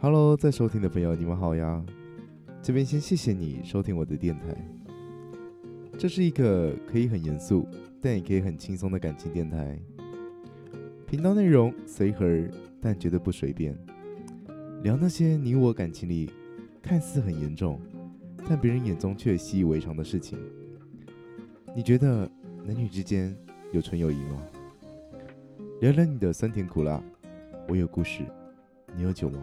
Hello，在收听的朋友，你们好呀！这边先谢谢你收听我的电台。这是一个可以很严肃，但也可以很轻松的感情电台。频道内容随和，但绝对不随便。聊那些你我感情里看似很严重，但别人眼中却习以为常的事情。你觉得男女之间有纯友谊吗？聊聊你的酸甜苦辣，我有故事，你有酒吗？